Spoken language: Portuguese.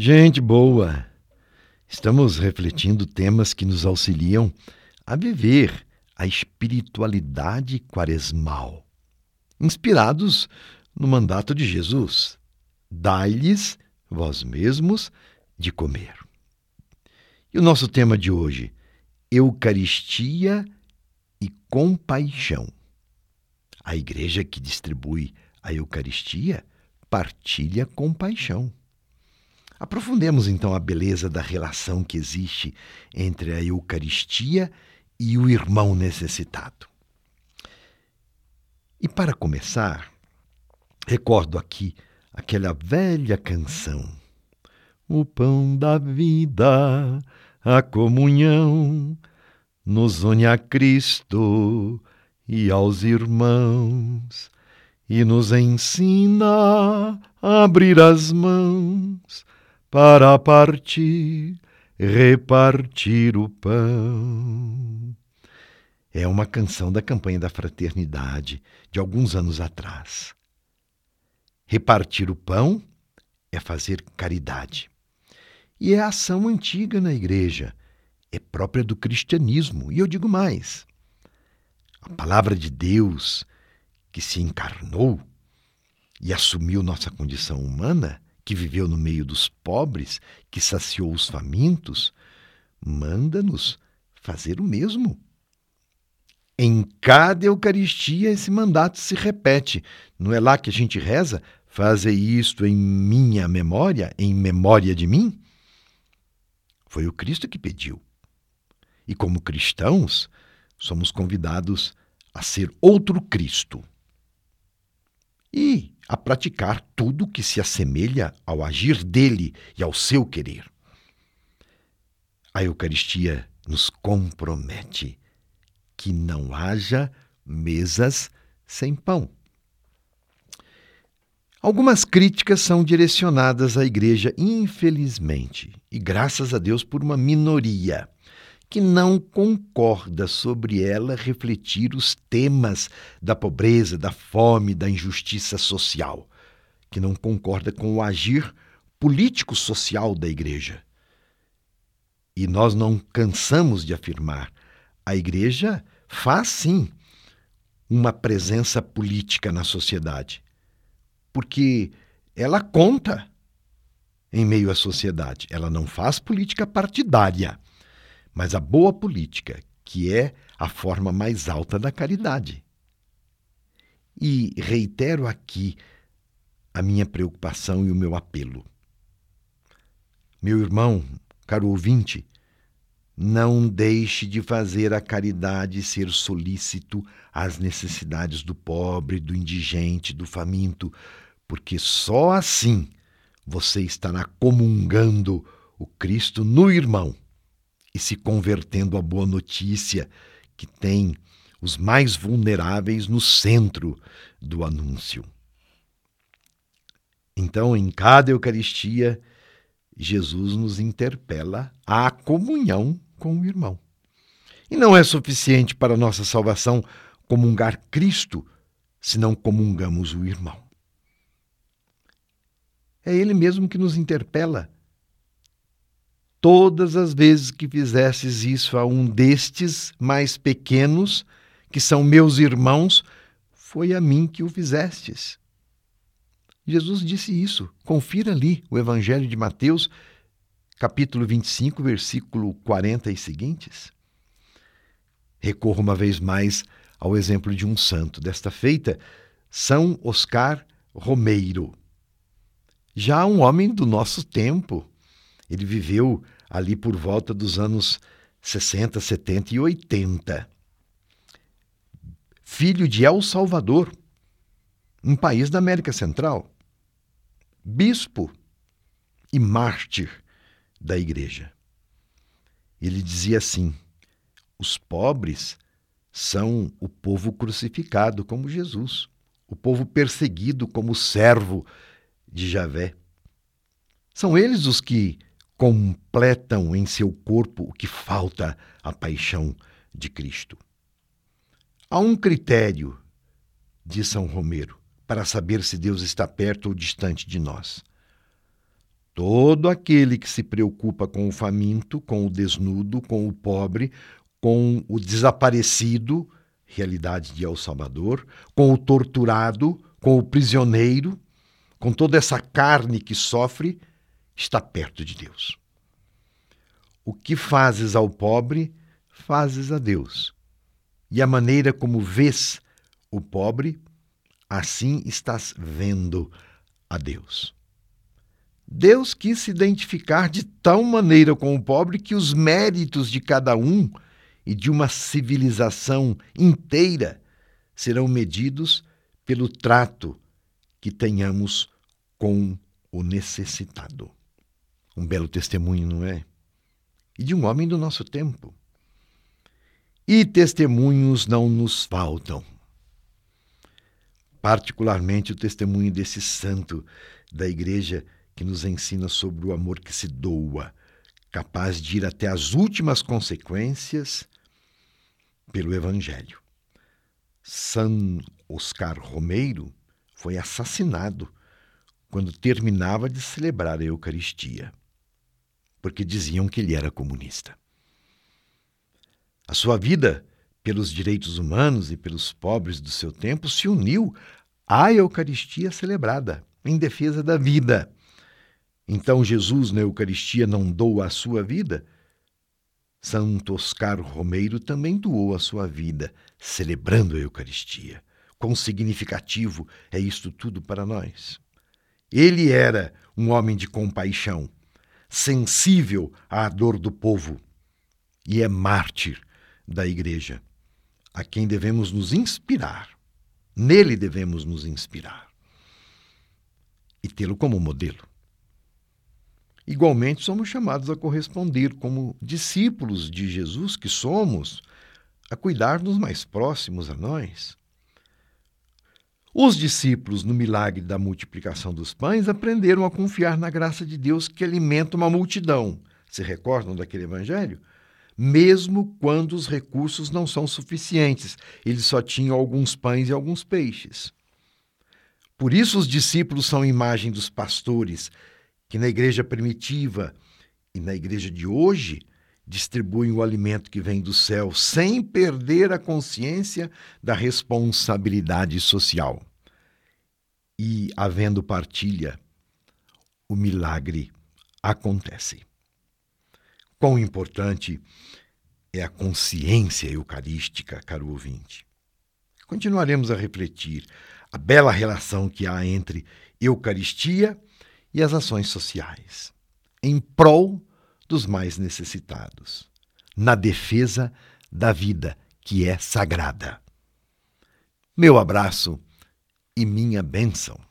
Gente boa, estamos refletindo temas que nos auxiliam a viver a espiritualidade quaresmal, inspirados no mandato de Jesus: dai-lhes vós mesmos de comer. E o nosso tema de hoje, Eucaristia e compaixão. A igreja que distribui a Eucaristia partilha compaixão. Aprofundemos então a beleza da relação que existe entre a Eucaristia e o irmão necessitado. E para começar, recordo aqui aquela velha canção. O pão da vida, a comunhão, nos une a Cristo e aos irmãos, e nos ensina a abrir as mãos para partir, repartir o pão. É uma canção da campanha da fraternidade de alguns anos atrás. Repartir o pão é fazer caridade. E é ação antiga na igreja, é própria do cristianismo. E eu digo mais: a palavra de Deus que se encarnou e assumiu nossa condição humana que viveu no meio dos pobres, que saciou os famintos, manda-nos fazer o mesmo. Em cada Eucaristia esse mandato se repete. Não é lá que a gente reza? Fazer isto em minha memória, em memória de mim? Foi o Cristo que pediu. E como cristãos, somos convidados a ser outro Cristo. E a praticar tudo que se assemelha ao agir dele e ao seu querer. A Eucaristia nos compromete que não haja mesas sem pão. Algumas críticas são direcionadas à Igreja, infelizmente, e graças a Deus por uma minoria que não concorda sobre ela refletir os temas da pobreza, da fome, da injustiça social, que não concorda com o agir político-social da Igreja. E nós não cansamos de afirmar: a Igreja faz sim uma presença política na sociedade, porque ela conta em meio à sociedade, ela não faz política partidária mas a boa política, que é a forma mais alta da caridade. E reitero aqui a minha preocupação e o meu apelo. Meu irmão, caro ouvinte, não deixe de fazer a caridade ser solícito às necessidades do pobre, do indigente, do faminto, porque só assim você estará comungando o Cristo no irmão e se convertendo à boa notícia que tem os mais vulneráveis no centro do anúncio. Então, em cada Eucaristia, Jesus nos interpela à comunhão com o irmão. E não é suficiente para nossa salvação comungar Cristo se não comungamos o irmão. É Ele mesmo que nos interpela todas as vezes que fizesses isso a um destes mais pequenos, que são meus irmãos, foi a mim que o fizestes. Jesus disse isso. Confira ali o Evangelho de Mateus, capítulo 25, versículo 40 e seguintes. Recorro uma vez mais ao exemplo de um santo. Desta feita, São Oscar Romeiro. Já um homem do nosso tempo, ele viveu ali por volta dos anos 60, 70 e 80. Filho de El Salvador, um país da América Central. Bispo e mártir da igreja. Ele dizia assim: os pobres são o povo crucificado como Jesus, o povo perseguido como servo de Javé. São eles os que completam em seu corpo o que falta à paixão de Cristo. Há um critério, diz São Romero, para saber se Deus está perto ou distante de nós. Todo aquele que se preocupa com o faminto, com o desnudo, com o pobre, com o desaparecido, realidade de El Salvador, com o torturado, com o prisioneiro, com toda essa carne que sofre, está perto de Deus. O que fazes ao pobre, fazes a Deus. E a maneira como vês o pobre, assim estás vendo a Deus. Deus quis se identificar de tal maneira com o pobre que os méritos de cada um e de uma civilização inteira serão medidos pelo trato que tenhamos com o necessitado. Um belo testemunho, não é? E de um homem do nosso tempo. E testemunhos não nos faltam. Particularmente o testemunho desse santo da igreja que nos ensina sobre o amor que se doa, capaz de ir até as últimas consequências pelo Evangelho. San Oscar Romeiro foi assassinado quando terminava de celebrar a Eucaristia, porque diziam que ele era comunista. A sua vida pelos direitos humanos e pelos pobres do seu tempo se uniu à Eucaristia celebrada em defesa da vida então Jesus na Eucaristia não doa a sua vida? Santo Oscar Romeiro também doou a sua vida, celebrando a Eucaristia. Quão significativo é isto tudo para nós. Ele era um homem de compaixão, sensível à dor do povo, e é mártir da Igreja, a quem devemos nos inspirar. Nele devemos nos inspirar e tê-lo como modelo. Igualmente, somos chamados a corresponder, como discípulos de Jesus que somos, a cuidar dos mais próximos a nós. Os discípulos, no milagre da multiplicação dos pães, aprenderam a confiar na graça de Deus que alimenta uma multidão. Se recordam daquele evangelho? Mesmo quando os recursos não são suficientes, eles só tinham alguns pães e alguns peixes. Por isso, os discípulos são imagem dos pastores que na igreja primitiva e na igreja de hoje distribuem o alimento que vem do céu sem perder a consciência da responsabilidade social. E, havendo partilha, o milagre acontece. Quão importante é a consciência eucarística, caro ouvinte. Continuaremos a refletir a bela relação que há entre Eucaristia e as ações sociais, em prol dos mais necessitados, na defesa da vida que é sagrada. Meu abraço e minha bênção.